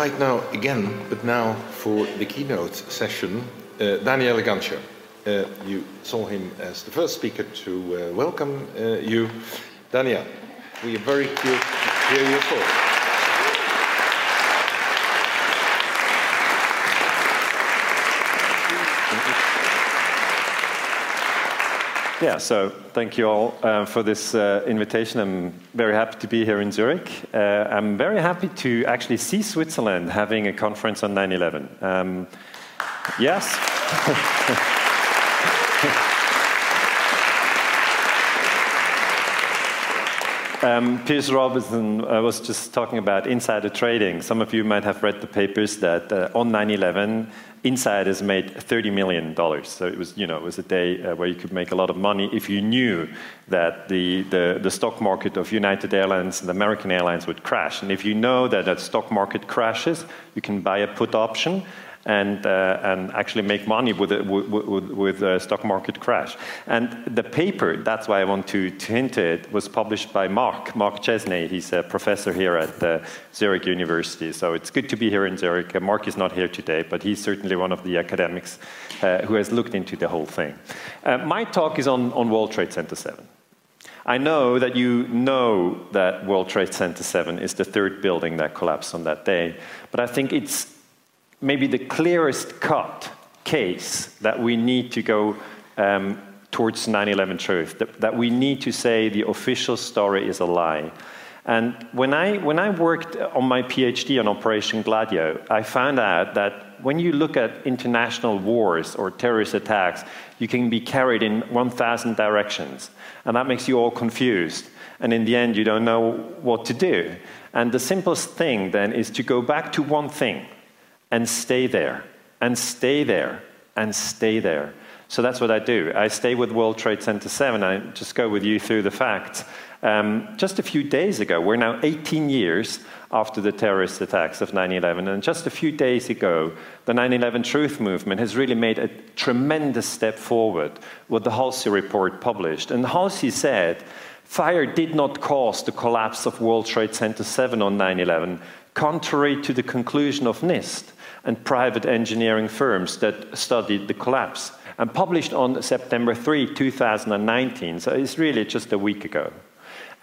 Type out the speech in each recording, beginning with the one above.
Invite now again, but now for the keynote session, uh, Daniele Ganser. Uh, you saw him as the first speaker to uh, welcome uh, you. Daniel, we are very curious to hear your thoughts. Yeah, so thank you all uh, for this uh, invitation. I'm very happy to be here in Zurich. Uh, I'm very happy to actually see Switzerland having a conference on 9 11. Um, yes. Um, Piers Robinson uh, was just talking about insider trading. Some of you might have read the papers that uh, on 9/11, insiders made 30 million dollars. So it was, you know, it was a day uh, where you could make a lot of money if you knew that the, the, the stock market of United Airlines and American Airlines would crash. And if you know that a stock market crashes, you can buy a put option and, uh, and actually make money with a, with, with a stock market crash. And the paper, that's why I want to, to hint it, was published by Mark, Mark Chesney. He's a professor here at uh, Zurich University. So it's good to be here in Zurich. Uh, Mark is not here today, but he's certainly one of the academics uh, who has looked into the whole thing. Uh, my talk is on, on World Trade Center 7. I know that you know that World Trade Center 7 is the third building that collapsed on that day, but I think it's maybe the clearest cut case that we need to go um, towards 9 11 truth, that, that, we need to say the official story is a lie. And when I, when I worked on my PhD on Operation Gladio, I found out that when you look at international wars or terrorist attacks, you can be carried in 1,000 directions. And that makes you all confused. And in the end, you don't know what to do. And the simplest thing then is to go back to one thing and stay there, and stay there, and stay there. So that's what I do. I stay with World Trade Center 7. I just go with you through the facts. Um, just a few days ago, we're now 18 years after the terrorist attacks of 9 11, and just a few days ago, the 9 11 Truth Movement has really made a tremendous step forward with the Hulsey report published. And Hulsey said, Fire did not cause the collapse of World Trade Center 7 on 9 11, contrary to the conclusion of NIST and private engineering firms that studied the collapse, and published on September 3, 2019. So it's really just a week ago.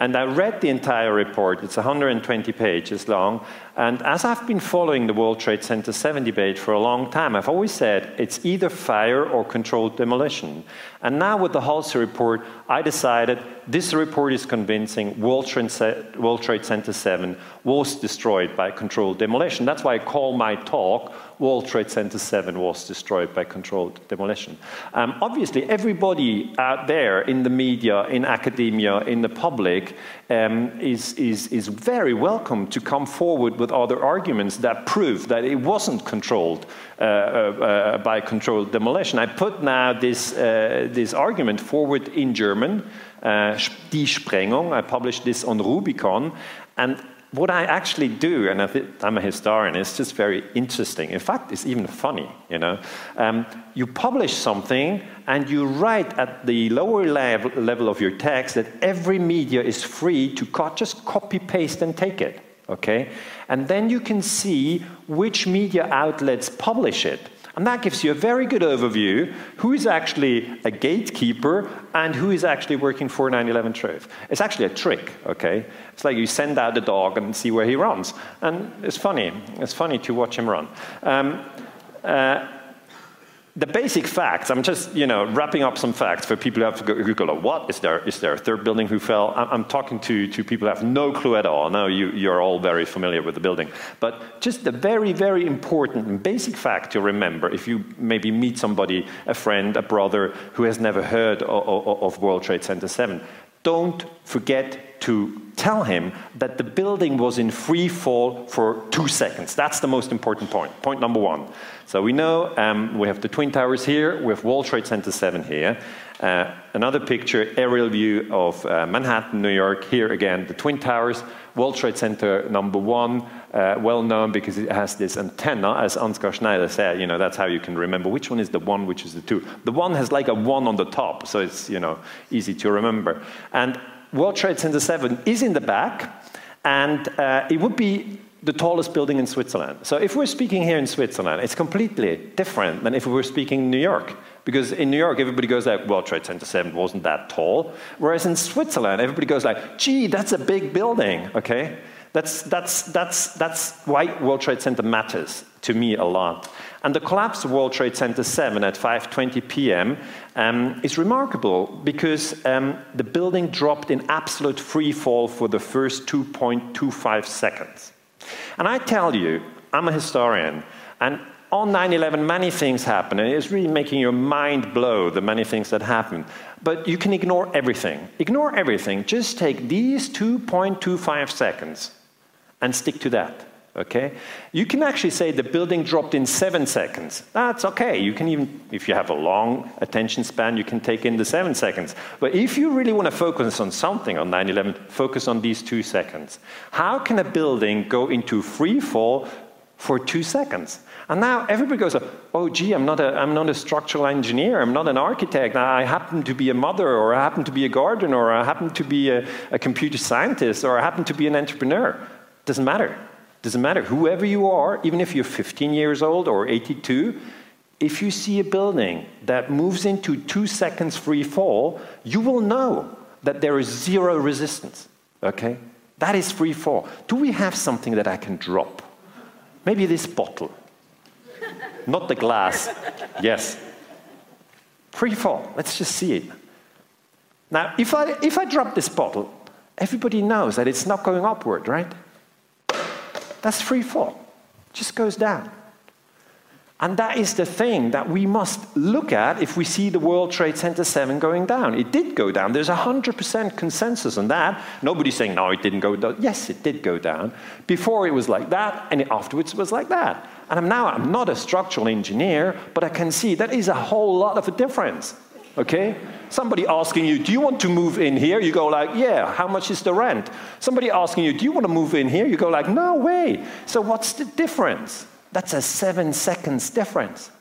And I read the entire report, it's 120 pages long. And as I've been following the World Trade Center 7 debate for a long time, I've always said it's either fire or controlled demolition. And now with the Hulsey report, I decided this report is convincing World Trade, Center 7 was destroyed by controlled demolition. That's why I call my talk World Trade Center 7 was destroyed by controlled demolition. Um, obviously, everybody out there in the media, in academia, in the public um, is, is, is very welcome to come forward with other arguments that prove that it wasn't controlled uh, uh, by controlled demolition. I put now this, uh, this argument forward in German, uh, Die Sprengung. I published this on Rubicon. And what I actually do, and I'm a historian, it's just very interesting. In fact, it's even funny, you know. Um, you publish something and you write at the lower level, level of your text that every media is free to cut, just copy, paste, and take it, okay? And then you can see which media outlets publish it. And that gives you a very good overview who is actually a gatekeeper and who is actually working for 9 11 Truth. It's actually a trick, okay? It's like you send out the dog and see where he runs. And it's funny. It's funny to watch him run. Um, uh, the basic facts, I'm just, you know, wrapping up some facts for people who have to Google, what? Is there, is there a third building who fell? I'm talking to, to people who have no clue at all. Now you, you're all very familiar with the building. But just the very, very important and basic fact to remember if you maybe meet somebody, a friend, a brother, who has never heard of, of World Trade Center 7. don't forget to tell him that the building was in free fall for two seconds. That's the most important point. Point number one. So we know um, we have the Twin Towers here, we have World Trade Center 7 here. Uh, another picture, aerial view of uh, Manhattan, New York. Here again, the Twin Towers, World Trade Center number one, uh, well known because it has this antenna, as Ansgar Schneider said. You know, that's how you can remember which one is the one, which is the two. The one has like a one on the top, so it's you know easy to remember. And World Trade Center 7 is in the back, and uh, it would be the tallest building in Switzerland. So if we're speaking here in Switzerland, it's completely different than if we were speaking in New York. Because in New York, everybody goes like, World Trade Center 7 wasn't that tall. Whereas in Switzerland, everybody goes like, gee, that's a big building, okay? That's, that's, that's, that's why World Trade Center matters to me a lot. And the collapse of World Trade Center 7 at 5.20 p.m. Um, is remarkable because um, the building dropped in absolute free fall for the first 2.25 seconds. And I tell you, I'm a historian, and on 9 11, many things happen, and it's really making your mind blow the many things that happen. But you can ignore everything. Ignore everything. Just take these 2.25 seconds and stick to that. Okay? You can actually say the building dropped in seven seconds. That's okay. You can even, if you have a long attention span, you can take in the seven seconds. But if you really want to focus on something on 9 11, focus on these two seconds. How can a building go into free fall for two seconds? And now everybody goes, oh, gee, I'm not, a, I'm not a structural engineer, I'm not an architect, I happen to be a mother, or I happen to be a gardener, or I happen to be a, a computer scientist, or I happen to be an entrepreneur. Doesn't matter. Doesn't matter. Whoever you are, even if you're 15 years old or 82, if you see a building that moves into two seconds free fall, you will know that there is zero resistance. Okay? That is free fall. Do we have something that I can drop? Maybe this bottle. Not the glass. Yes. Free fall. Let's just see it. Now, if I, if I drop this bottle, everybody knows that it's not going upward, right? That's free fall. Just goes down. And that is the thing that we must look at if we see the World Trade Center 7 going down. It did go down. There's 100% consensus on that. Nobody's saying, no, it didn't go down. Yes, it did go down. Before it was like that, and afterwards it was like that. And I'm now, I'm not a structural engineer, but I can see that is a whole lot of a difference. Okay? Somebody asking you, do you want to move in here? You go like, yeah, how much is the rent? Somebody asking you, do you want to move in here? You go like, no way. So what's the difference? That's a seven seconds difference.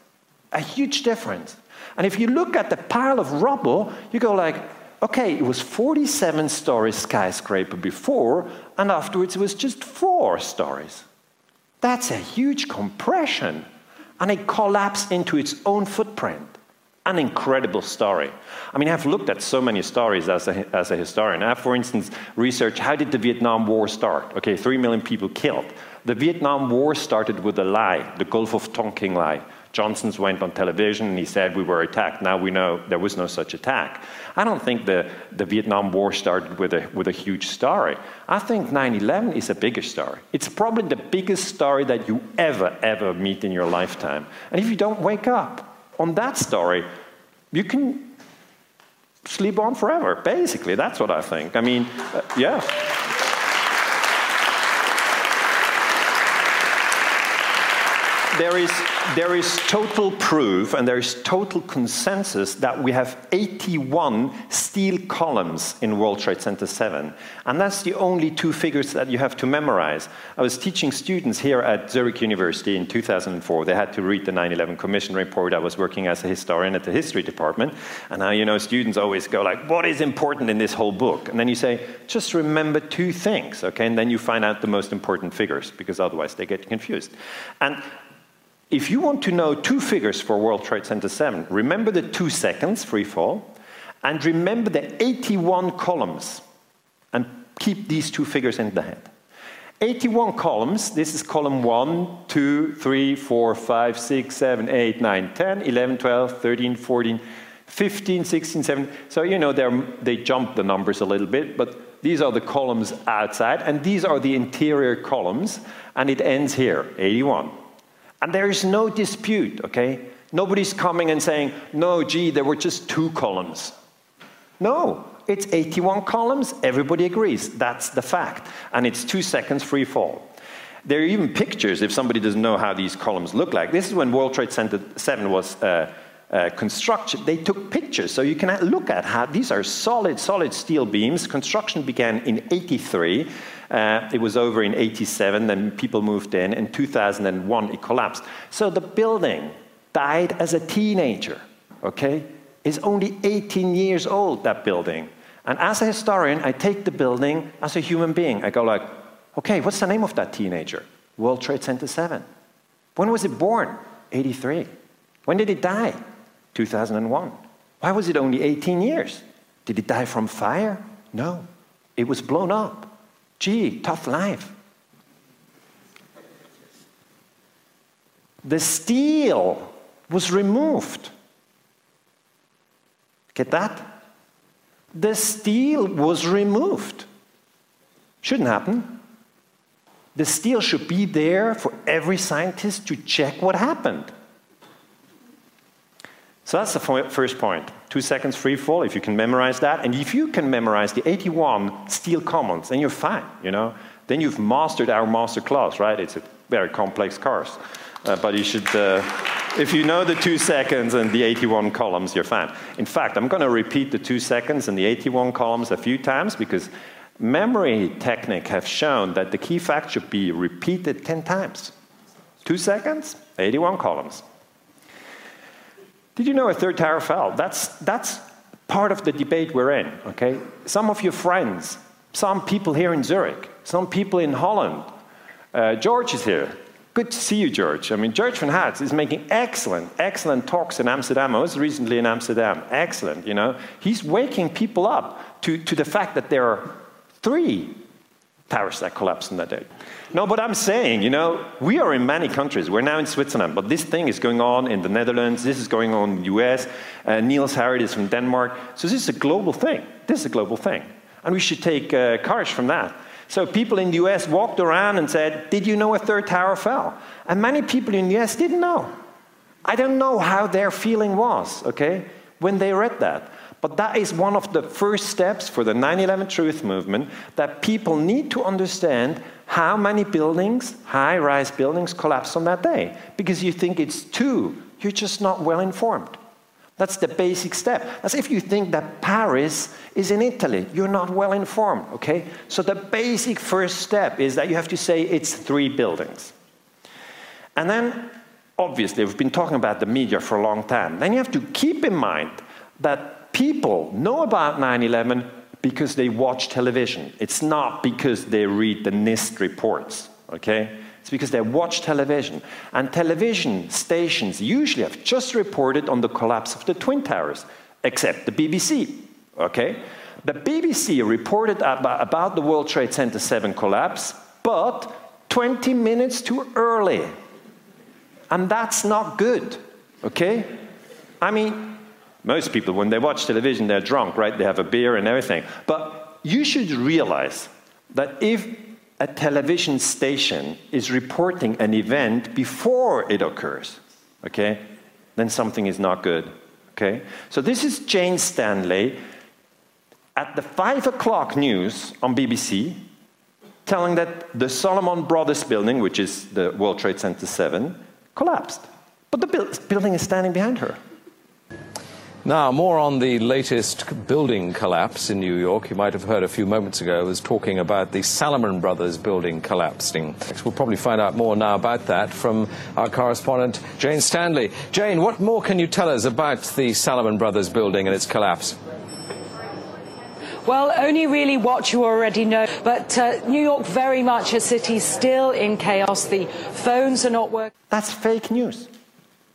A huge difference. And if you look at the pile of rubble, you go like, okay, it was 47 story skyscraper before, and afterwards it was just four stories. That's a huge compression. And it collapsed into its own footprint an incredible story. I mean, I've looked at so many stories as a, as a historian. I have, for instance, researched how did the Vietnam War start? Okay, three million people killed. The Vietnam War started with a lie, the Gulf of Tonkin lie. Johnson's went on television and he said we were attacked. Now we know there was no such attack. I don't think the, the Vietnam War started with a, with a huge story. I think 9 11 is a bigger story. It's probably the biggest story that you ever, ever meet in your lifetime. And if you don't wake up, on that story, you can sleep on forever, basically. That's what I think. I mean, uh, yeah. There is there is total proof and there is total consensus that we have 81 steel columns in World Trade Center 7. And that's the only two figures that you have to memorize. I was teaching students here at Zurich University in 2004. They had to read the 9 11 Commission report. I was working as a historian at the history department. And now, you know, students always go, like, what is important in this whole book? And then you say, just remember two things, okay? And then you find out the most important figures because otherwise they get confused. And if you want to know two figures for World Trade Center 7, remember the two seconds free fall, and remember the 81 columns, and keep these two figures in the head. 81 columns, this is column 1, 2, 3, 4, 5, 6, 7, 8, 9, 10, 11, 12, 13, 14, 15, 16, 17. So, you know, they jump the numbers a little bit, but these are the columns outside, and these are the interior columns, and it ends here, 81. And there is no dispute, okay? Nobody's coming and saying, no, gee, there were just two columns. No, It's 81 columns, everybody agrees. That's the fact. And it's two seconds free fall. There are even pictures, if somebody doesn't know how these columns look like. This is when World Trade Center 7 was uh, uh, they took pictures. So you can look at how these are solid, solid steel beams. Construction began in 83. Uh, it was over in 87, then people moved in. In 2001, it collapsed. So the building died as a teenager, okay? Is only 18 years old, that building. And as a historian, I take the building as a human being. I go like, okay, what's the name of that teenager? World Trade Center 7. When was it born? 83. When did it die? 2001. Why was it only 18 years? Did it die from fire? No. It was blown up. Gee, tough life. The steel was removed. Get that? The steel was removed. Shouldn't happen. The steel should be there for every scientist to check what happened. So that's the first point. Two seconds free fall, if you can memorize that. And if you can memorize the 81 steel columns, then you're fine, you know. Then you've mastered our master class, right? It's a very complex course. Uh, but you should, uh, if you know the two seconds and the 81 columns, you're fine. In fact, I'm going to repeat the two seconds and the 81 columns a few times because memory technique have shown that the key fact should be repeated 10 times. Two seconds, 81 columns. Did you know a third tower fell? That's, that's part of the debate we're in, okay? Some of your friends, some people here in Zurich, some people in Holland. Uh, George is here. Good to see you, George. I mean, George van Hats is making excellent, excellent talks in Amsterdam. I was recently in Amsterdam. Excellent, you know. He's waking people up to, to the fact that there are three towers that collapsed in that day. No, but I'm saying, you know, we are in many countries. We're now in Switzerland, but this thing is going on in the Netherlands. This is going on in the US. Uh, Niels Harrit is from Denmark. So this is a global thing. This is a global thing. And we should take uh, courage from that. So people in the US walked around and said, Did you know a third tower fell? And many people in the US didn't know. I don't know how their feeling was, okay, when they read that. But that is one of the first steps for the 9 11 truth movement that people need to understand how many buildings, high rise buildings, collapsed on that day. Because you think it's two, you're just not well informed. That's the basic step. As if you think that Paris is in Italy, you're not well informed, okay? So the basic first step is that you have to say it's three buildings. And then, obviously, we've been talking about the media for a long time. Then you have to keep in mind that people know about 9 11 because they watch television. It's not because they read the NIST reports, okay? It's because they watch television. And television stations usually have just reported on the collapse of the Twin Towers, except the BBC, okay? The BBC reported about, the World Trade Center 7 collapse, but 20 minutes too early. And that's not good, okay? I mean, most people, when they watch television, they're drunk, right? They have a beer and everything. But you should realize that if a television station is reporting an event before it occurs, okay, then something is not good, okay? So this is Jane Stanley at the 5 o'clock news on BBC telling that the Salomon Brothers building, which is the World Trade Center 7, collapsed. But the building is standing behind her. Now, more on the latest building collapse in New York. You might have heard a few moments ago, I was talking about the Salomon Brothers building collapsing. We'll probably find out more now about that from our correspondent, Jane Stanley. Jane, what more can you tell us about the Salomon Brothers building and its collapse? Well, only really what you already know. But uh, New York, very much a city still in chaos. The phones are not working. That's fake news.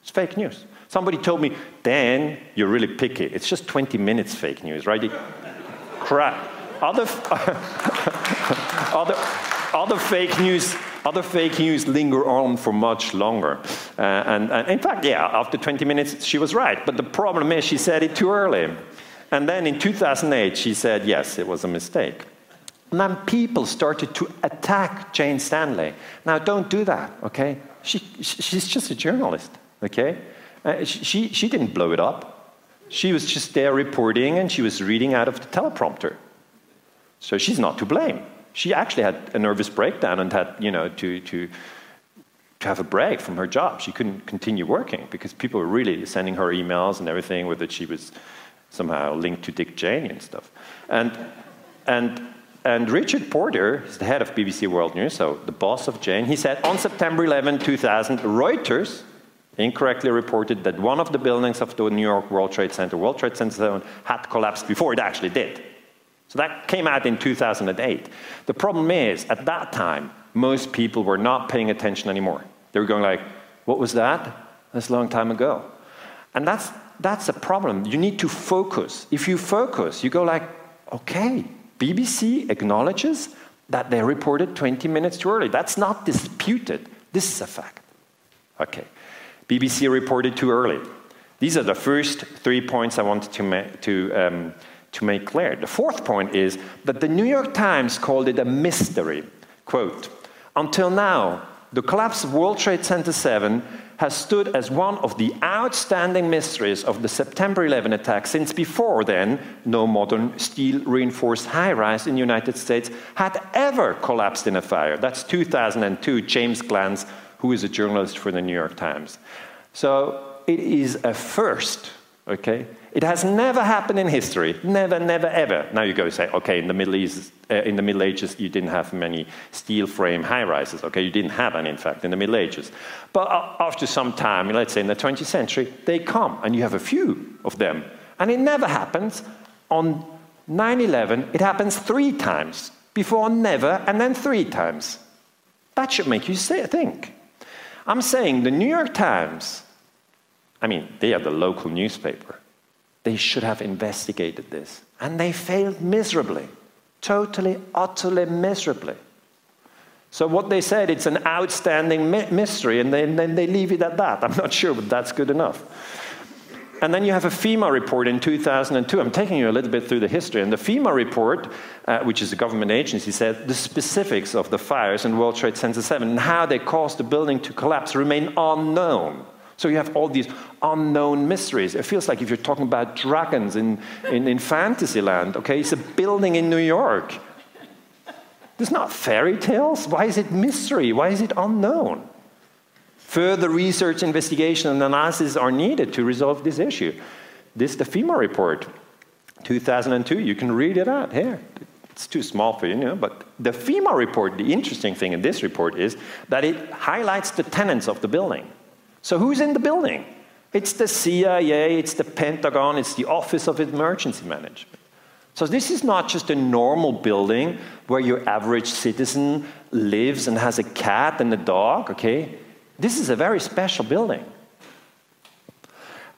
It's fake news. Somebody told me, Dan, you're really picky. It's just 20 minutes fake news, right? Crap. Other, other, other fake news other fake news linger on for much longer. Uh, and, and, in fact, yeah, after 20 minutes, she was right. But the problem is she said it too early. And then in 2008, she said, yes, it was a mistake. And then people started to attack Jane Stanley. Now, don't do that, okay? She, she's just a journalist, okay? Uh, she, she didn't blow it up. She was just there reporting and she was reading out of the teleprompter. So she's not to blame. She actually had a nervous breakdown and had, you know, to, to, to have a break from her job. She couldn't continue working because people were really sending her emails and everything with that she was somehow linked to Dick Cheney and stuff. And, and, and Richard Porter is the head of BBC World News, so the boss of Jane. He said on September 11, 2000, Reuters incorrectly reported that one of the buildings of the New York World Trade Center, World Trade Center 7, had collapsed before it actually did. So that came out in 2008. The problem is, at that time, most people were not paying attention anymore. They were going like, what was that? That's a long time ago. And that's, that's a problem. You need to focus. If you focus, you go like, okay, BBC acknowledges that they reported 20 minutes too early. That's not disputed. This is a fact. Okay. BBC reported too early. These are the first three points I wanted to, ma- to, um, to make clear. The fourth point is that the New York Times called it a mystery. Quote, until now, the collapse of World Trade Center 7 has stood as one of the outstanding mysteries of the September 11 attack, since before then, no modern steel reinforced high rise in the United States had ever collapsed in a fire. That's 2002, James Glanz, who is a journalist for the New York Times. So it is a first, okay? It has never happened in history. Never, never, ever. Now you go say, okay, in the Middle East, uh, in the Middle Ages, you didn't have many steel frame high rises. Okay, you didn't have any, in fact, in the Middle Ages. But uh, after some time, let's say in the 20th century, they come, and you have a few of them. And it never happens. On 9 11, it happens three times. Before, never, and then three times. That should make you think. I'm saying the New York Times, I mean, they are the local newspaper. They should have investigated this. And they failed miserably. Totally, utterly miserably. So what they said, it's an outstanding mystery, and then, they leave it at that. I'm not sure, but that's good enough. And then you have a FEMA report in 2002. I'm taking you a little bit through the history. And the FEMA report, uh, which is a government agency, said the specifics of the fires in World Trade Center 7 and how they caused the building to collapse remain unknown. So you have all these unknown mysteries. It feels like if you're talking about dragons in, in, in Fantasyland, okay? It's a building in New York. There's not fairy tales. Why is it mystery? Why is it unknown? Further research, investigation, and analysis are needed to resolve this issue. This is the FEMA report, 2002. You can read it out here. It's too small for you, you know, but the FEMA report, the interesting thing in this report is that it highlights the tenants of the building. So who's in the building? It's the CIA, it's the Pentagon, it's the Office of Emergency Management. So this is not just a normal building where your average citizen lives and has a cat and a dog, okay? This is a very special building.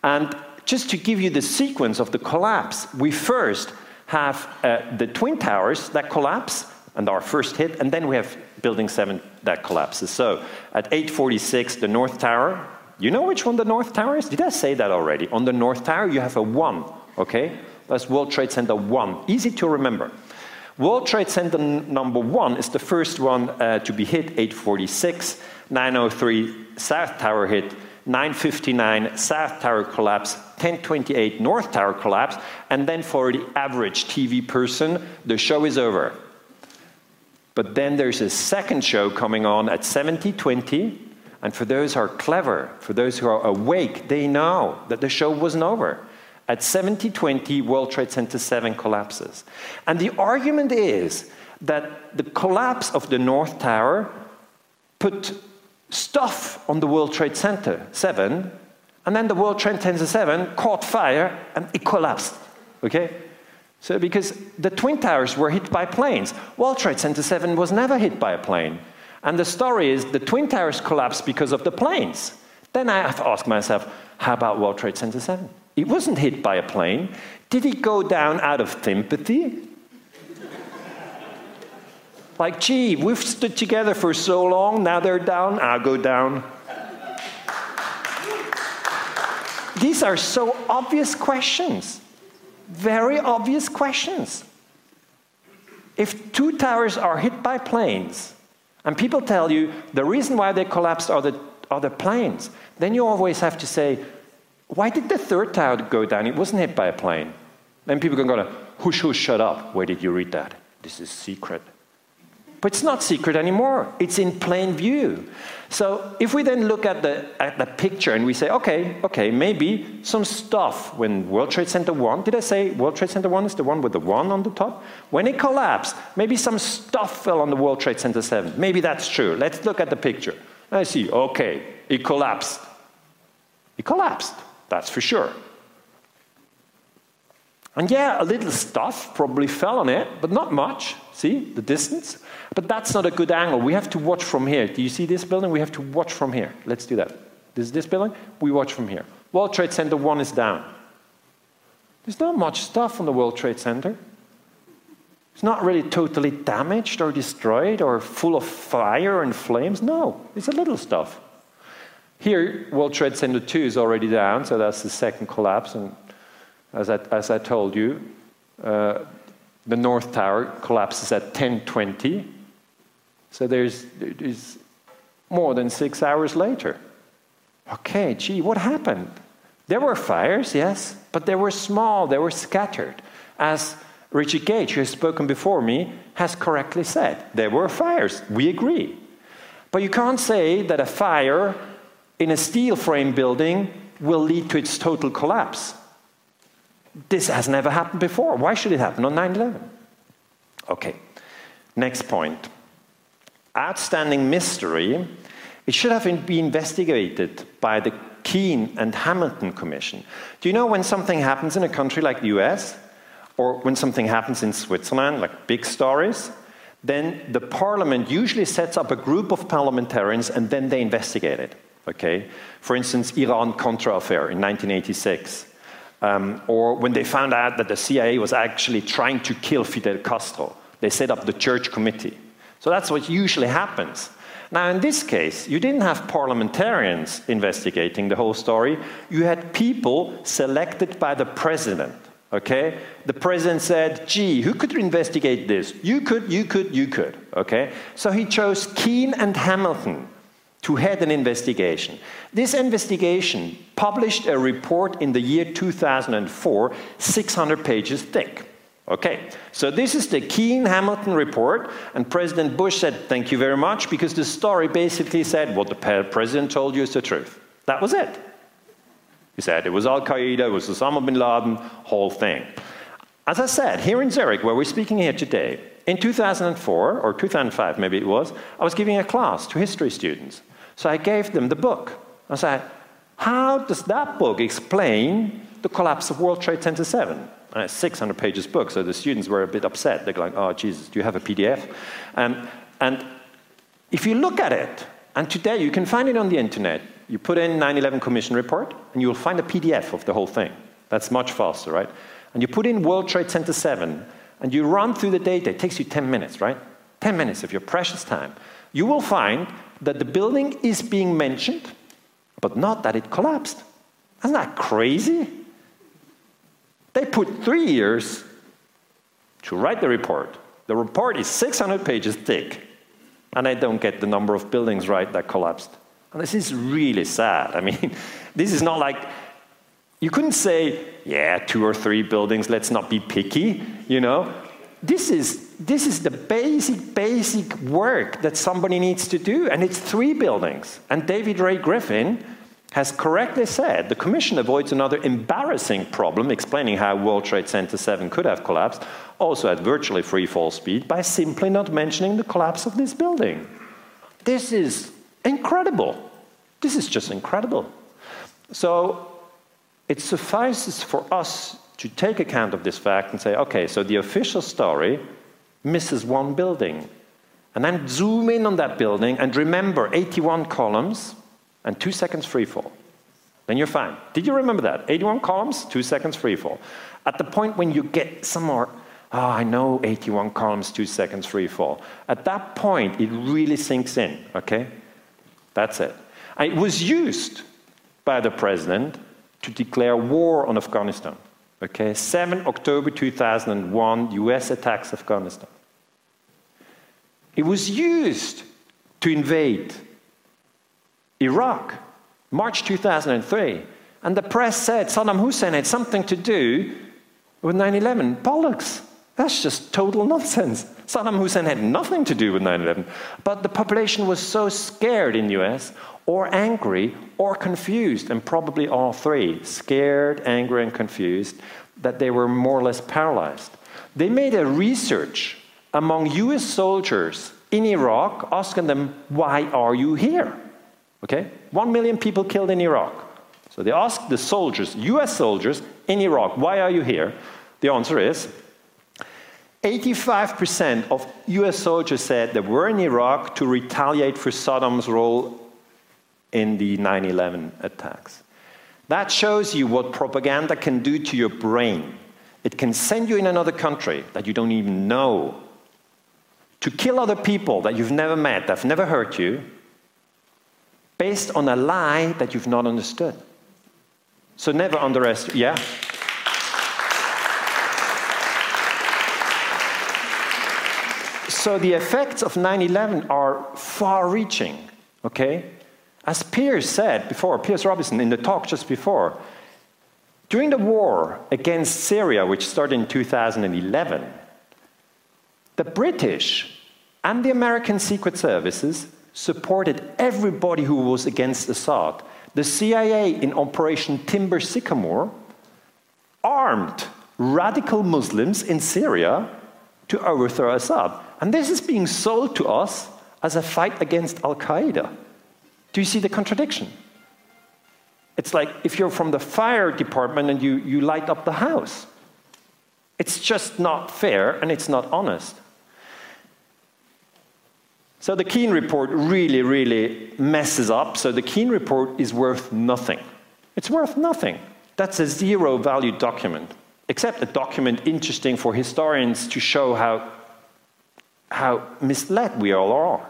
And just to give you the sequence of the collapse, we first have uh, the Twin Towers that collapse and our first hit, and then we have Building 7 that collapses. So at 846, the North Tower you know which one the North Tower is? Did I say that already? On the North Tower, you have a 1, okay? That's World Trade Center 1. Easy to remember. World Trade Center number 1 is the first one uh, to be hit, 846. 903, South Tower hit. 959, South Tower collapse. 1028, North Tower collapse. And then for the average TV person, the show is over. But then there's a second show coming on at 7020 and for those who are clever, for those who are awake, they know that the show wasn't over. At 7020, World Trade Center 7 collapses. And the argument is that the collapse of the North Tower put stuff on the World Trade Center 7, and then the World Trade Center 7 caught fire and it collapsed. Okay? So, because the Twin Towers were hit by planes, World Trade Center 7 was never hit by a plane. And the story is the Twin Towers collapsed because of the planes. Then I have to ask myself, how about World Trade Center 7? It wasn't hit by a plane. Did it go down out of sympathy? Like, gee, we've stood together for so long, now they're down, I'll go down. These are so obvious questions, very obvious questions. If two towers are hit by planes, and people tell you the reason why they collapsed are the, are the planes. Then you always have to say, Why did the third tower go down? It wasn't hit by a plane. Then people can go, hush, hush, shut up. Where did you read that? This is secret. But it's not secret anymore. It's in plain view. So if we then look at the, at the picture and we say, okay, okay, maybe some stuff when World Trade Center 1, did I say World Trade Center 1 is the one with the 1 on the top? When it collapsed, maybe some stuff fell on the World Trade Center 7. Maybe that's true. Let's look at the picture. I see, okay, it collapsed. It collapsed, that's for sure. And yeah, a little stuff probably fell on it, but not much. See the distance? But that's not a good angle. We have to watch from here. Do you see this building? We have to watch from here. Let's do that. This is this building. We watch from here. World Trade Center 1 is down. There's not much stuff on the World Trade Center. It's not really totally damaged or destroyed or full of fire and flames. No, it's a little stuff. Here, World Trade Center 2 is already down, so that's the second collapse. And as I, as I told you, uh, the North Tower collapses at 1020. So there's, there's more than six hours later. Okay, gee, what happened? There were fires, yes, but they were small, they were scattered. As Richard Gage, who has spoken before me, has correctly said, there were fires. We agree. But you can't say that a fire in a steel frame building will lead to its total collapse. This has never happened before. Why should it happen on 9 11? Okay, next point. Outstanding mystery. It should have been investigated by the Kean and Hamilton Commission. Do you know when something happens in a country like the US, or when something happens in Switzerland, like big stories, then the parliament usually sets up a group of parliamentarians and then they investigate it. Okay? For instance, Iran Contra affair in 1986 um, or when they found out that the CIA was actually trying to kill Fidel Castro, they set up the church committee. So that's what usually happens. Now, in this case, you didn't have parliamentarians investigating the whole story. You had people selected by the president. Okay? The president said, gee, who could investigate this? You could, you could, you could. Okay? So he chose Kean and Hamilton to head an investigation. This investigation published a report in the year 2004, 600 pages thick. Okay, so this is the Kean Hamilton report, and President Bush said, Thank you very much, because the story basically said what the president told you is the truth. That was it. He said it was Al Qaeda, it was Osama bin Laden, whole thing. As I said, here in Zurich, where we're speaking here today, in 2004, or 2005 maybe it was, I was giving a class to history students. So I gave them the book. I said, How does that book explain the collapse of World Trade Center 7? And it's 600 pages book, so the students were a bit upset. They're like, Oh, Jesus, do you have a PDF? Um, and if you look at it, and today you can find it on the internet, you put in 9 11 Commission report, and you'll find a PDF of the whole thing. That's much faster, right? And you put in World Trade Center 7, and you run through the data. It takes you 10 minutes, right? 10 minutes of your precious time. You will find that the building is being mentioned, but not that it collapsed. Isn't that crazy? They put three years to write the report. The report is 600 pages thick, and I don't get the number of buildings right that collapsed. And this is really sad. I mean, this is not like you couldn't say, yeah, two or three buildings, let's not be picky, you know? This is this is the basic, basic work that somebody needs to do, and it's three buildings. And David Ray Griffin has correctly said the Commission avoids another embarrassing problem, explaining how World Trade Center 7 could have collapsed, also at virtually free fall speed, by simply not mentioning the collapse of this building. This is incredible. This is just incredible. So it suffices for us to take account of this fact and say, okay, so the official story misses one building. And then zoom in on that building and remember 81 columns and two seconds free fall. Then you're fine. Did you remember that? 81 columns, two seconds free fall. At the point when you get some more, oh, I know 81 columns, two seconds free fall. At that point, it really sinks in, okay? That's it. It was used by the president to declare war on Afghanistan. Okay, 7 October 2001, US attacks Afghanistan. It was used to invade Iraq, March 2003. And the press said Saddam Hussein had something to do with 9 11. Bollocks. That's just total nonsense. Saddam Hussein had nothing to do with 9 11. But the population was so scared in the US, or angry, or confused, and probably all three scared, angry, and confused that they were more or less paralyzed. They made a research among US soldiers in Iraq asking them, Why are you here? Okay? One million people killed in Iraq. So they asked the soldiers, US soldiers in Iraq, Why are you here? The answer is 85% of US soldiers said they were in Iraq to retaliate for Saddam's role in the 9 11 attacks. That shows you what propaganda can do to your brain. It can send you in another country that you don't even know to kill other people that you've never met, that have never hurt you, based on a lie that you've not understood. So never underestimate, yeah? So the effects of 9 11 are far reaching, okay? As Piers said before, Piers Robinson in the talk just before, during the war against Syria, which started in 2011, the British and the American Secret Services supported everybody who was against Assad. The CIA in Operation Timber Sycamore armed radical Muslims in Syria to overthrow Assad. And this is being sold to us as a fight against Al Qaeda. Do you see the contradiction? It's like if you're from the fire department and you, you light up the house. It's just not fair and it's not honest. So the Kean report really, really messes up. So the Kean report is worth nothing. It's worth nothing. That's a zero value document, except a document interesting for historians to show how, how misled we all are.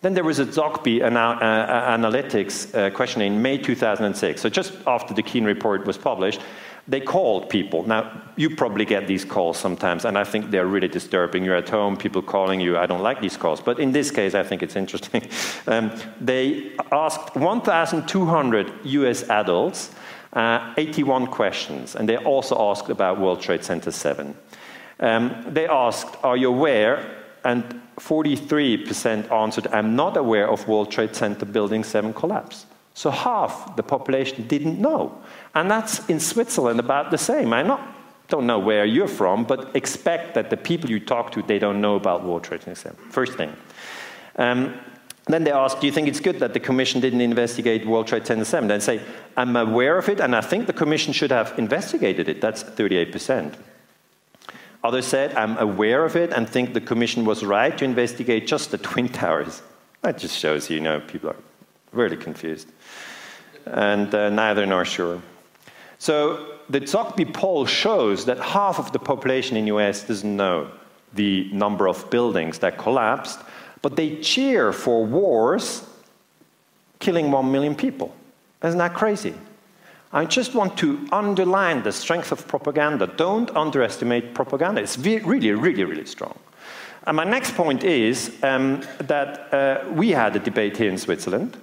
Then there was a Zogby ana uh, analytics uh, question in May 2006. So just after the Keane report was published, they called people. Now, you probably get these calls sometimes, and I think they're really disturbing. You're at home, people calling you. I don't like these calls. But in this case, I think it's interesting. um, they asked 1,200 US adults uh, 81 questions, and they also asked about World Trade Center 7. Um, they asked, Are you aware? And 43% answered, I'm not aware of World Trade Center Building 7 collapse. So half the population didn't know. And that's in Switzerland about the same. I not, don't know where you're from, but expect that the people you talk to, they don't know about World Trade First thing. Um, then they ask, do you think it's good that the Commission didn't investigate World Trade Center 7? Then say, I'm aware of it, and I think the Commission should have investigated it. That's 38%. Others said, I'm aware of it and think the Commission was right to investigate just the Twin Towers. That just shows you, you know, people are really confused. And uh, neither nor sure. So the Zogby poll shows that half of the population in US doesn't know the number of buildings that collapsed, but they cheer for wars killing one million people. Isn't that crazy? I just want to underline the strength of propaganda. Don't underestimate propaganda. It's really, really, really strong. And my next point is um, that uh, we had a debate here in Switzerland.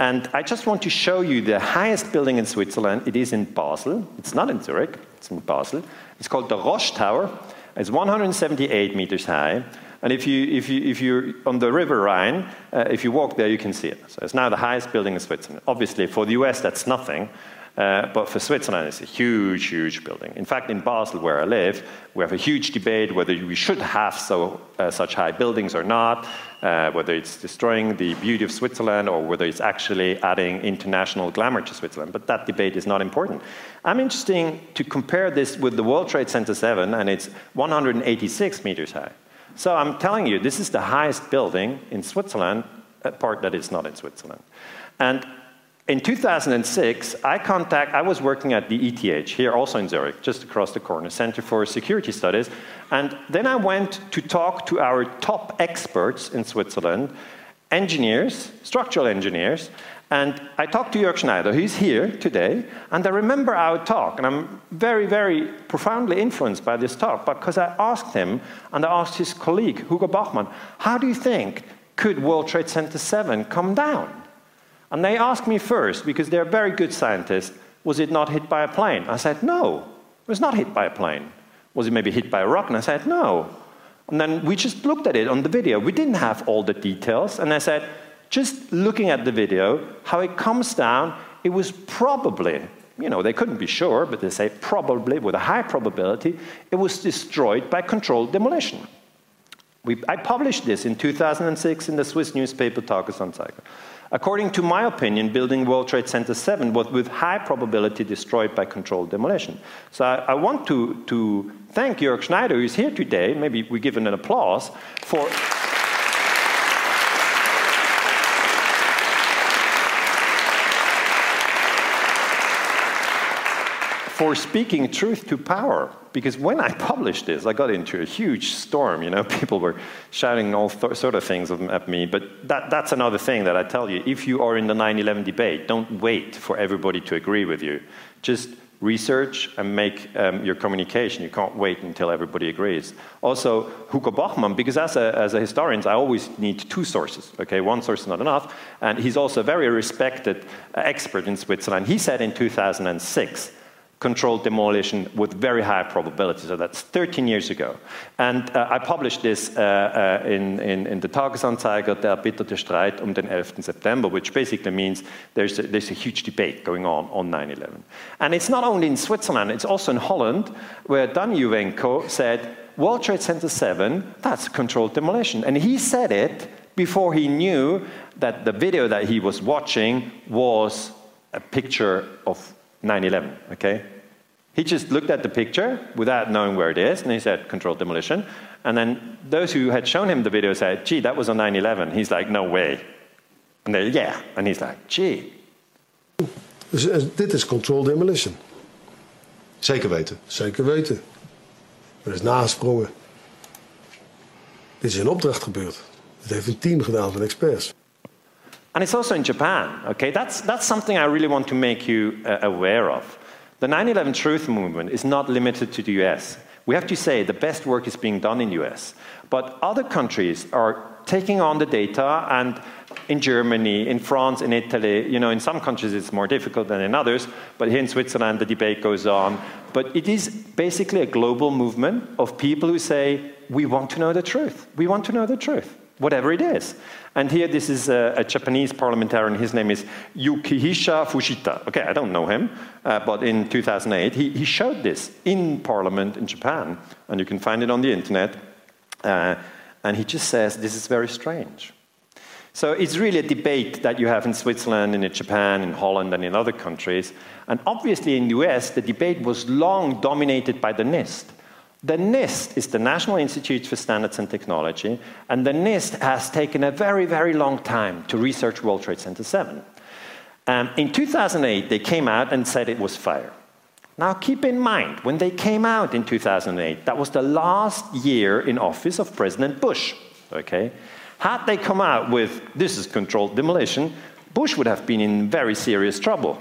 And I just want to show you the highest building in Switzerland. It is in Basel. It's not in Zurich, it's in Basel. It's called the Roche Tower. It's 178 meters high. And if, you, if, you, if you're on the River Rhine, uh, if you walk there, you can see it. So it's now the highest building in Switzerland. Obviously, for the US, that's nothing. Uh, but for Switzerland, it's a huge, huge building. In fact, in Basel, where I live, we have a huge debate whether we should have so, uh, such high buildings or not, uh, whether it's destroying the beauty of Switzerland or whether it's actually adding international glamour to Switzerland. But that debate is not important. I'm interested to compare this with the World Trade Center 7, and it's 186 meters high. So I'm telling you, this is the highest building in Switzerland, a part that is not in Switzerland. And in 2006, I contact, I was working at the ETH here also in Zurich, just across the corner, Center for Security Studies. And then I went to talk to our top experts in Switzerland, engineers, structural engineers. And I talked to Jörg Schneider, who's here today. And I remember our talk. And I'm very, very profoundly influenced by this talk because I asked him and I asked his colleague, Hugo Bachmann, how do you think could World Trade Center 7 come down? And they asked me first, because they're very good scientists, was it not hit by a plane? I said, no, it was not hit by a plane. Was it maybe hit by a rock? And I said, no. And then we just looked at it on the video. We didn't have all the details. And I said, just looking at the video, how it comes down, it was probably, you know, they couldn't be sure, but they say probably, with a high probability, it was destroyed by controlled demolition. We, I published this in 2006 in the Swiss newspaper Tagesanzeiger. According to my opinion, building World Trade Center 7 was with high probability destroyed by controlled demolition. So I, I want to, to thank Jörg Schneider, who's here today. Maybe we give him an applause for. for speaking truth to power. Because when I published this, I got into a huge storm. You know, people were shouting all sort of things at me. But that, that's another thing that I tell you. If you are in the 9/11 debate, don't wait for everybody to agree with you. Just research and make um, your communication. You can't wait until everybody agrees. Also, Hugo Bachmann, because as a, as a historian, I always need two sources. Okay, one source is not enough. And he's also a very respected uh, expert in Switzerland. He said in 2006 controlled demolition with very high probability. So that's 13 years ago. And uh, I published this uh, uh, in, in, in, the Tagesanzeiger, der erbitterte Streit um den 11. September, which basically means there's a, there's a huge debate going on on 9-11. And it's not only in Switzerland, it's also in Holland, where Dan Jowenko said, World Trade Center 7, that's controlled demolition. And he said it before he knew that the video that he was watching was a picture of 9-11, okay? He just looked at the picture without knowing where it is, and he said, controlled demolition. And then those who had shown him the video said, gee, that was on 9-11. He's like, no way. And they're, yeah. And he's like, gee. Dus uh, dit is controlled demolition. Zeker weten. Zeker weten. Er is nagesprongen. Dit is in opdracht gebeurd. Het heeft een team gedaan van experts. And it's also in Japan, okay? That's, that's something I really want to make you uh, aware of. The 9 11 truth movement is not limited to the US. We have to say the best work is being done in the US. But other countries are taking on the data and in Germany, in France, in Italy, you know, in some countries it's more difficult than in others, but here in Switzerland the debate goes on. But it is basically a global movement of people who say, we want to know the truth. We want to know the truth whatever it is. And here, this is a, a, Japanese parliamentarian. His name is Yukihisa Fujita. Okay, I don't know him, uh, but in 2008, he, he, showed this in parliament in Japan, and you can find it on the internet. Uh, and he just says, This is very strange. So it's really a debate that you have in Switzerland, and in Japan, in Holland, and in other countries. And obviously, in the US, the debate was long dominated by the NIST. The NIST is the National Institute for Standards and Technology, and the NIST has taken a very, very long time to research World Trade Center 7. Um, in 2008, they came out and said it was fire. Now, keep in mind, when they came out in 2008, that was the last year in office of President Bush. Okay? Had they come out with this is controlled demolition, Bush would have been in very serious trouble.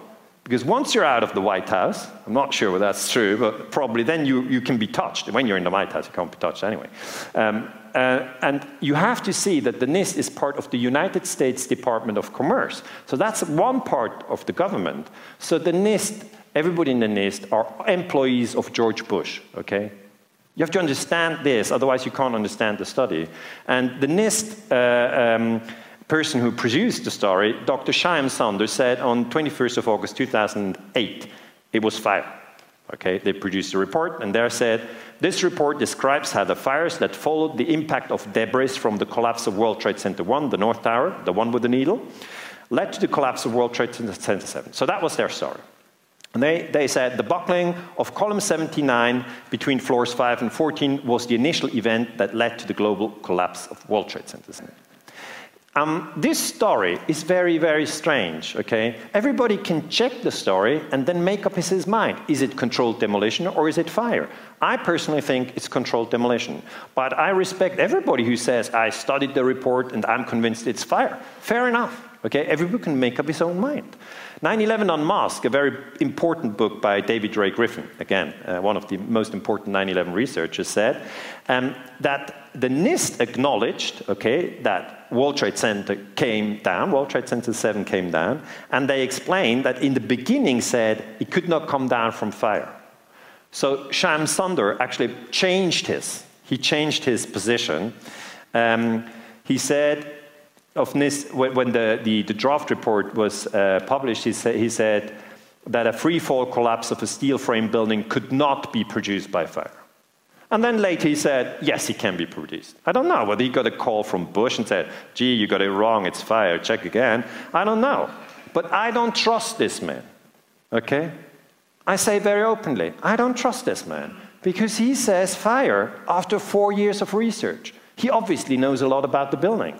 Because once you're out of the White House, I'm not sure whether that's true, but probably then you, you can be touched. When you're in the White House, you can't be touched anyway. Um, uh, and you have to see that the NIST is part of the United States Department of Commerce. So that's one part of the government. So the NIST, everybody in the NIST are employees of George Bush, okay? You have to understand this, otherwise you can't understand the study. And the NIST uh, um, person who produced the story, Dr. Shyam Sunder, said on 21st of August 2008, it was fire. Okay, they produced a report, and there said, this report describes how the fires that followed the impact of debris from the collapse of World Trade Center 1, the North Tower, the one with the needle, led to the collapse of World Trade Center 7. So that was their story. And they, they said the buckling of column 79 between floors 5 and 14 was the initial event that led to the global collapse of World Trade Center 7. Um, this story is very, very strange, okay? Everybody can check the story and then make up his mind. Is it controlled demolition or is it fire? I personally think it's controlled demolition. But I respect everybody who says, I studied the report and I'm convinced it's fire. Fair enough, okay? Everybody can make up his own mind. 9-11 Unmasked, a very important book by David Ray Griffin, again, uh, one of the most important 9-11 researchers, said um, that the NIST acknowledged, okay, that World Trade Center came down, World Trade Center 7 came down, and they explained that in the beginning said it could not come down from fire. So Shyam Sunder actually changed his, he changed his position. Um, he said of NIST, when the, the, the draft report was uh, published, he, sa he said that a free fall collapse of a steel frame building could not be produced by fire. And then later he said, yes, it can be produced. I don't know whether he got a call from Bush and said, gee, you got it wrong, it's fire, check again. I don't know. But I don't trust this man, okay? I say very openly, I don't trust this man because he says fire after four years of research. He obviously knows a lot about the building.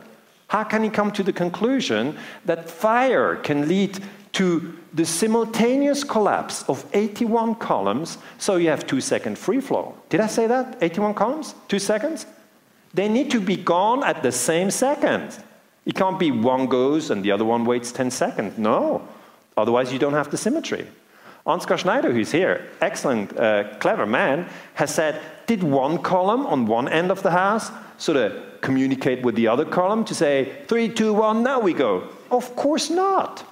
How can he come to the conclusion that fire can lead to the simultaneous collapse of 81 columns, so you have two second free flow? Did I say that? 81 columns? Two seconds? They need to be gone at the same second. It can't be one goes and the other one waits 10 seconds. No. Otherwise, you don't have the symmetry. Ansgar Schneider, who's here, excellent, uh, clever man, has said, did one column on one end of the house sort of communicate with the other column to say, three, two, one, now we go? Of course not.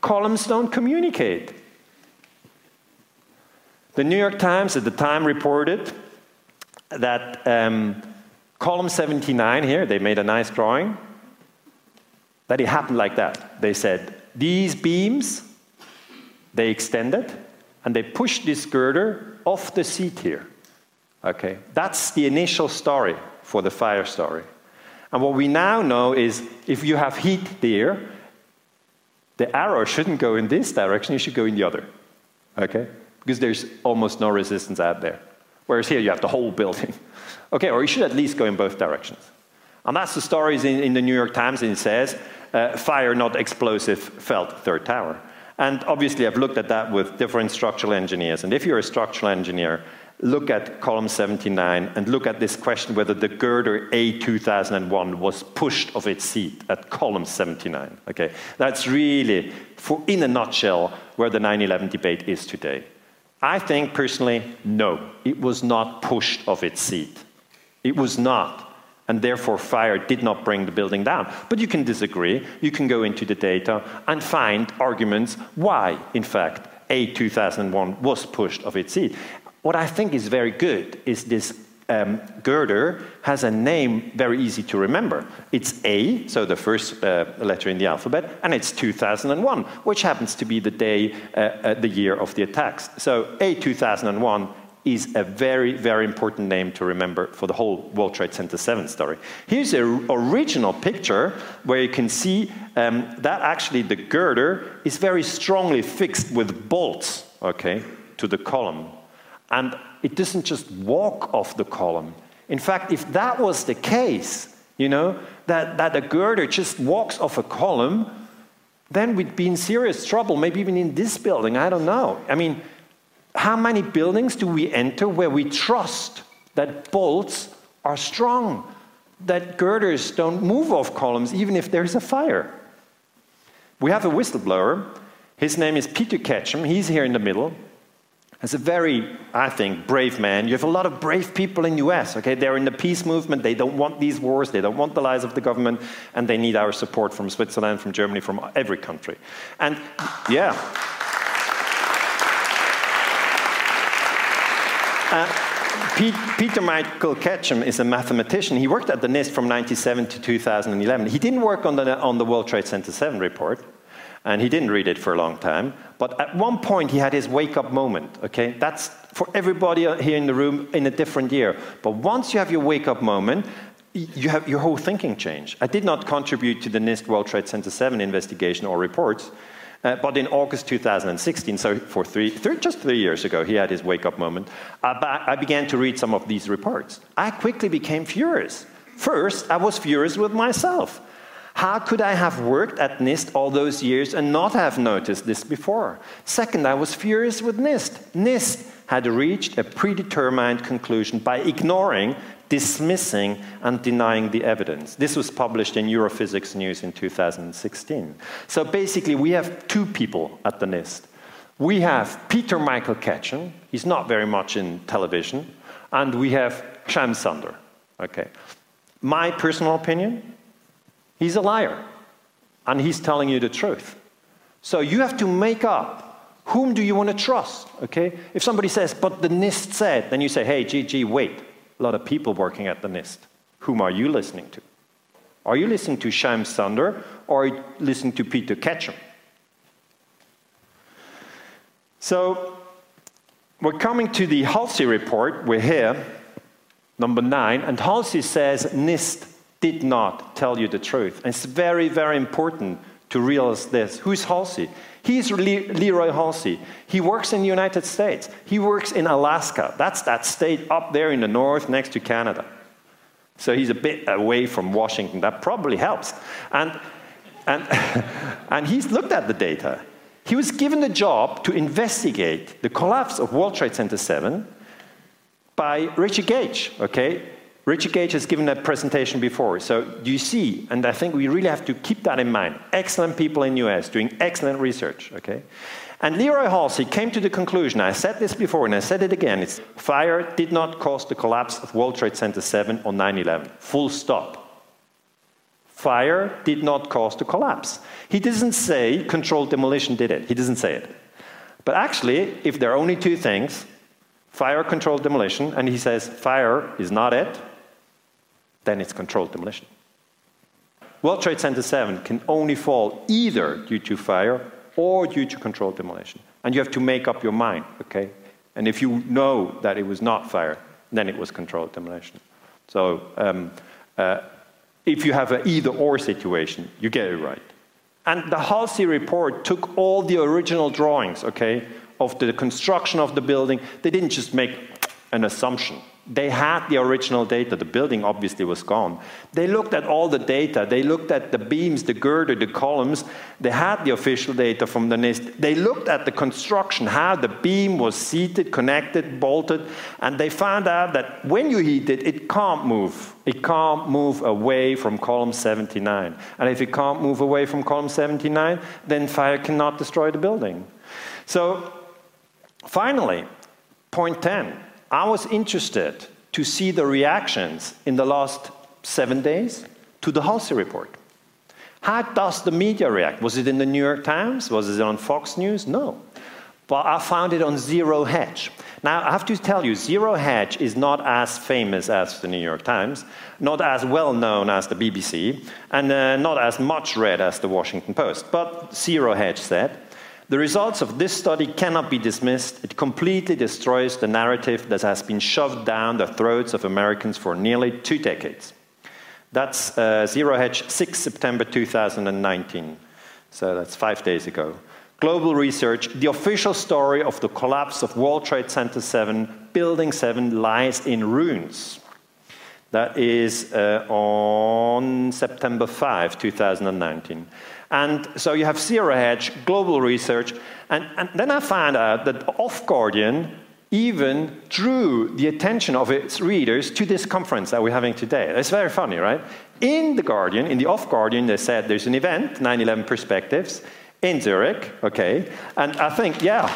Columns don't communicate. The New York Times at the time reported that um, column 79 here, they made a nice drawing, that it happened like that. They said, these beams, they extended, and they pushed this girder off the seat here. Okay, that's the initial story for the fire story. And what we now know is if you have heat there, the arrow shouldn't go in this direction, it should go in the other. Okay? Because there's almost no resistance out there. Whereas here you have the whole building. okay, or you should at least go in both directions. And that's the stories in, in the New York Times, and it says, uh, fire not explosive felt third tower. And obviously, I've looked at that with different structural engineers. And if you're a structural engineer, look at column 79 and look at this question whether the girder A2001 was pushed off its seat at column 79. Okay, that's really, for, in a nutshell, where the 9/11 debate is today. I think personally, no, it was not pushed off its seat. It was not. And therefore, fire did not bring the building down. But you can disagree. You can go into the data and find arguments why, in fact, A2001 was pushed off its seat. What I think is very good is this um, girder has a name very easy to remember. It's A, so the first uh, letter in the alphabet, and it's 2001, which happens to be the day, uh, uh, the year of the attacks. So A 2001 is a very, very important name to remember for the whole World Trade Center 7 story. Here's an original picture where you can see um, that actually the girder is very strongly fixed with bolts, okay, to the column. And it doesn't just walk off the column. In fact, if that was the case, you know, that, that a girder just walks off a column, then we'd be in serious trouble, maybe even in this building, I don't know. I mean, how many buildings do we enter where we trust that bolts are strong, that girders don't move off columns even if there's a fire? We have a whistleblower. His name is Peter Ketcham. He's here in the middle. As a very, I think, brave man. You have a lot of brave people in the US, okay? They're in the peace movement. They don't want these wars. They don't want the lies of the government. And they need our support from Switzerland, from Germany, from every country. And yeah. Uh, Peter Michael Ketcham is a mathematician. He worked at the NIST from 1997 to 2011. He didn't work on the, on the World Trade Center 7 report and he didn't read it for a long time. But at one point, he had his wake up moment, okay? That's for everybody here in the room in a different year. But once you have your wake up moment, you have your whole thinking change. I did not contribute to the NIST World Trade Center 7 investigation or reports. Uh, but in August 2016, so for three, three, just three years ago, he had his wake up moment. I, I began to read some of these reports. I quickly became furious. First, I was furious with myself. How could I have worked at NIST all those years and not have noticed this before? Second, I was furious with NIST. NIST had reached a predetermined conclusion by ignoring dismissing and denying the evidence. This was published in Europhysics News in 2016. So basically, we have two people at the NIST. We have Peter Michael Ketcham, he's not very much in television, and we have Shyam Sunder. Okay. My personal opinion, he's a liar, and he's telling you the truth. So you have to make up whom do you want to trust? Okay? If somebody says, but the NIST said, then you say, hey, gee, wait. A lot of people working at the NIST. Whom are you listening to? Are you listening to Shyam Sunder or are you listening to Peter Ketcham? So we're coming to the Hulsey report. We're here, number nine, and Hulsey says NIST did not tell you the truth. And it's very, very important to realize this. Who's Hulsey? He's Le- Leroy Hulsey. He works in the United States. He works in Alaska. That's that state up there in the north next to Canada. So he's a bit away from Washington. That probably helps. And, and, and he's looked at the data. He was given the job to investigate the collapse of World Trade Center 7 by Richard Gage, okay? Richard Gage has given that presentation before. So you see, and I think we really have to keep that in mind. Excellent people in US doing excellent research, okay? And Leroy Hulsey came to the conclusion, I said this before and I said it again, it's fire did not cause the collapse of World Trade Center 7 on 9-11. Full stop. Fire did not cause the collapse. He doesn't say controlled demolition did it. He doesn't say it. But actually, if there are only two things, fire controlled demolition, and he says fire is not it, then it's controlled demolition. World Trade Center 7 can only fall either due to fire or due to controlled demolition. And you have to make up your mind, okay? And if you know that it was not fire, then it was controlled demolition. So um, uh, if you have an either or situation, you get it right. And the Hulsey report took all the original drawings, okay, of the construction of the building. They didn't just make an assumption they had the original data. The building obviously was gone. They looked at all the data. They looked at the beams, the girder, the columns. They had the official data from the NIST. They looked at the construction, how the beam was seated, connected, bolted, and they found out that when you heat it, it can't move. It can't move away from column 79. And if it can't move away from column 79, then fire cannot destroy the building. So, finally, point 10 I was interested to see the reactions in the last seven days to the Hulsey report. How does the media react? Was it in the New York Times? Was it on Fox News? No. But I found it on Zero Hedge. Now, I have to tell you, Zero Hedge is not as famous as the New York Times, not as well known as the BBC, and uh, not as much read as the Washington Post. But Zero Hedge said, the results of this study cannot be dismissed. It completely destroys the narrative that has been shoved down the throats of Americans for nearly two decades. That's uh, Zero Hedge, 6 September 2019. So that's five days ago. Global research, the official story of the collapse of World Trade Center 7, Building 7, lies in ruins. That is uh, on September 5, 2019. And so you have Zero Hedge, global research, and, and then I found out that Off Guardian even drew the attention of its readers to this conference that we're having today. It's very funny, right? In The Guardian, in the Off Guardian, they said there's an event, 9 11 Perspectives, in Zurich, okay? And I think, yeah.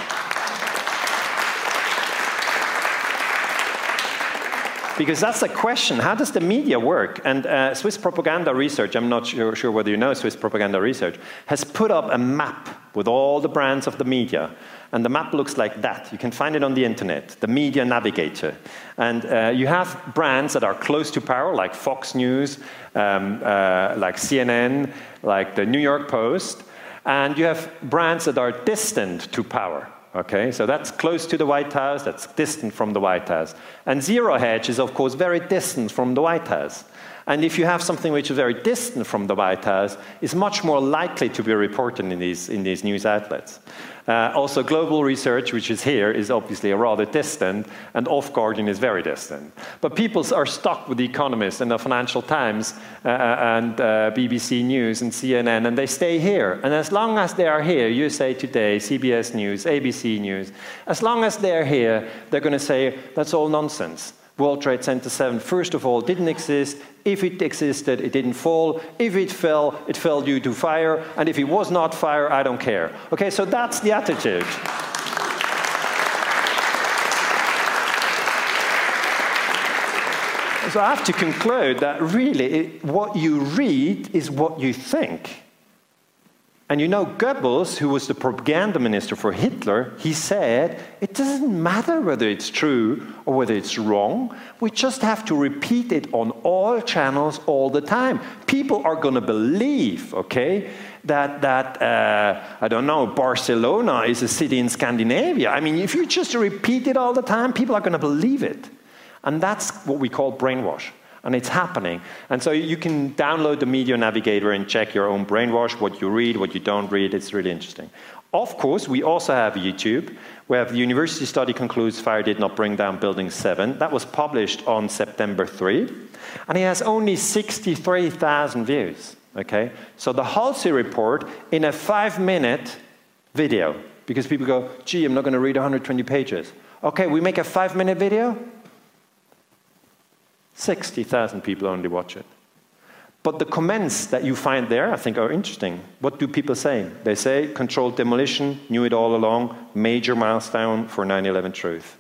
Because that's the question. How does the media work? And uh, Swiss Propaganda Research, I'm not sure, sure, whether you know Swiss Propaganda Research, has put up a map with all the brands of the media. And the map looks like that. You can find it on the internet, the Media Navigator. And uh, you have brands that are close to power, like Fox News, um, uh, like CNN, like the New York Post. And you have brands that are distant to power, Okay, so that's close to the White House, that's distant from the White House. And zero hedge is, of course, very distant from the White House. And if you have something which is very distant from the White House, it's much more likely to be reported in these, in these news outlets. Uh, also, global research, which is here, is obviously a rather distant, and off Guardian is very distant. But people are stuck with The Economist and the Financial Times uh, uh and uh, BBC News and CNN, and they stay here. And as long as they are here, USA Today, CBS News, ABC News, as long as they're here, they're going to say, that's all nonsense. World Trade Center 7, first of all, didn't exist. If it existed, it didn't fall. If it fell, it fell due to fire. And if it was not fire, I don't care. Okay, so that's the attitude. so I have to conclude that really it, what you read is what you think. And you know, Goebbels, who was the propaganda minister for Hitler, he said, it doesn't matter whether it's true or whether it's wrong. We just have to repeat it on all channels all the time. People are going to believe, okay, that, that uh, I don't know, Barcelona is a city in Scandinavia. I mean, if you just repeat it all the time, people are going to believe it. And that's what we call brainwash. And it's happening. And so you can download the Media Navigator and check your own brainwash, what you read, what you don't read. It's really interesting. Of course, we also have YouTube, where the university study concludes fire did not bring down Building 7. That was published on September 3. And it has only 63,000 views. Okay? So the Hulsey report in a five minute video, because people go, gee, I'm not going to read 120 pages. Okay, we make a five minute video, 60,000 people only watch it. But the comments that you find there, I think, are interesting. What do people say? They say, controlled demolition, knew it all along, major milestone for 9 11 truth.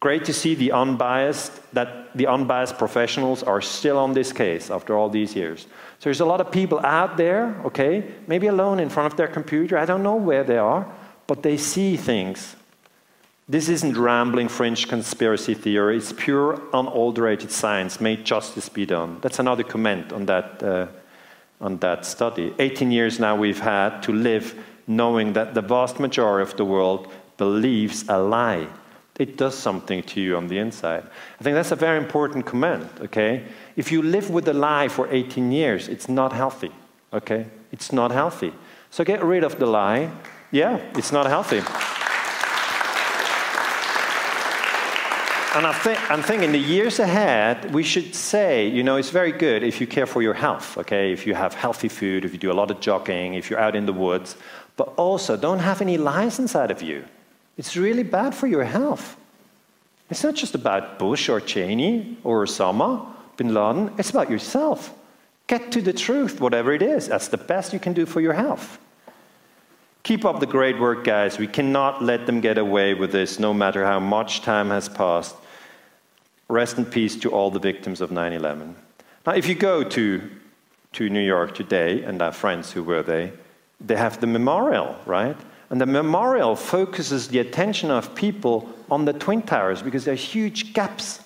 Great to see the unbiased, that the unbiased professionals are still on this case after all these years. So there's a lot of people out there, okay, maybe alone in front of their computer. I don't know where they are, but they see things this isn't rambling French conspiracy theory. It's pure, unadulterated science. May justice be done. That's another comment on that, uh, on that study. 18 years now we've had to live knowing that the vast majority of the world believes a lie. It does something to you on the inside. I think that's a very important comment, okay? If you live with a lie for 18 years, it's not healthy, okay? It's not healthy. So get rid of the lie. Yeah, it's not healthy. And I think, I'm thinking the years ahead, we should say, you know, it's very good if you care for your health, okay? If you have healthy food, if you do a lot of jogging, if you're out in the woods, but also don't have any lies inside of you. It's really bad for your health. It's not just about Bush or Cheney or Osama bin Laden, it's about yourself. Get to the truth, whatever it is. That's the best you can do for your health. Keep up the great work, guys. We cannot let them get away with this, no matter how much time has passed. Rest in peace to all the victims of 9 11. Now, if you go to, to New York today, and our friends who were there, they have the memorial, right? And the memorial focuses the attention of people on the Twin Towers because there are huge gaps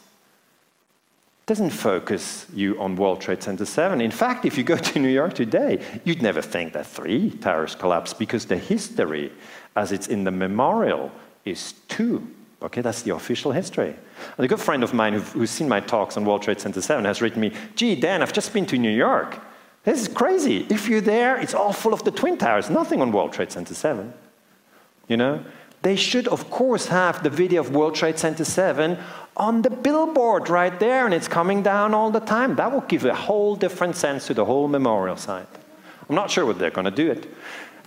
doesn't focus you on World Trade Center 7. In fact, if you go to New York today, you'd never think that three towers collapsed because the history, as it's in the memorial, is two. Okay, that's the official history. And a good friend of mine who's seen my talks on World Trade Center 7 has written me, gee, Dan, I've just been to New York. This is crazy. If you're there, it's all full of the Twin Towers, nothing on World Trade Center 7. You know? They should, of course, have the video of World Trade Center 7 on the billboard right there, and it's coming down all the time. That will give a whole different sense to the whole memorial site. I'm not sure what they're going to do it.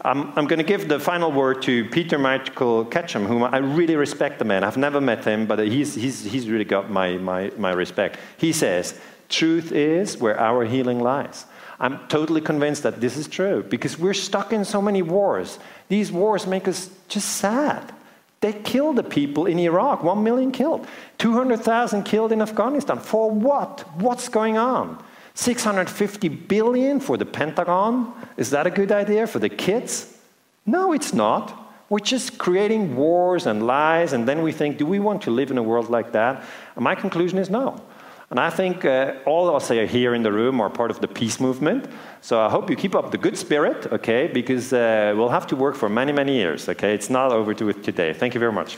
I'm going to give the final word to Peter Michael Ketcham, whom I really respect the man. I've never met him, but he's, he's, he's really got my, my, my respect. He says, Truth is where our healing lies. I'm totally convinced that this is true because we're stuck in so many wars. These wars make us just sad. They killed the people in Iraq, one million killed, 200,000 killed in Afghanistan. For what? What's going on? 650 billion for the Pentagon? Is that a good idea for the kids? No, it's not. We're just creating wars and lies, and then we think, do we want to live in a world like that? And my conclusion is no. And I think uh, all of us here in the room are part of the peace movement. So I hope you keep up the good spirit, okay, because uh, we'll have to work for many, many years, okay? It's not over to today. Thank you very much.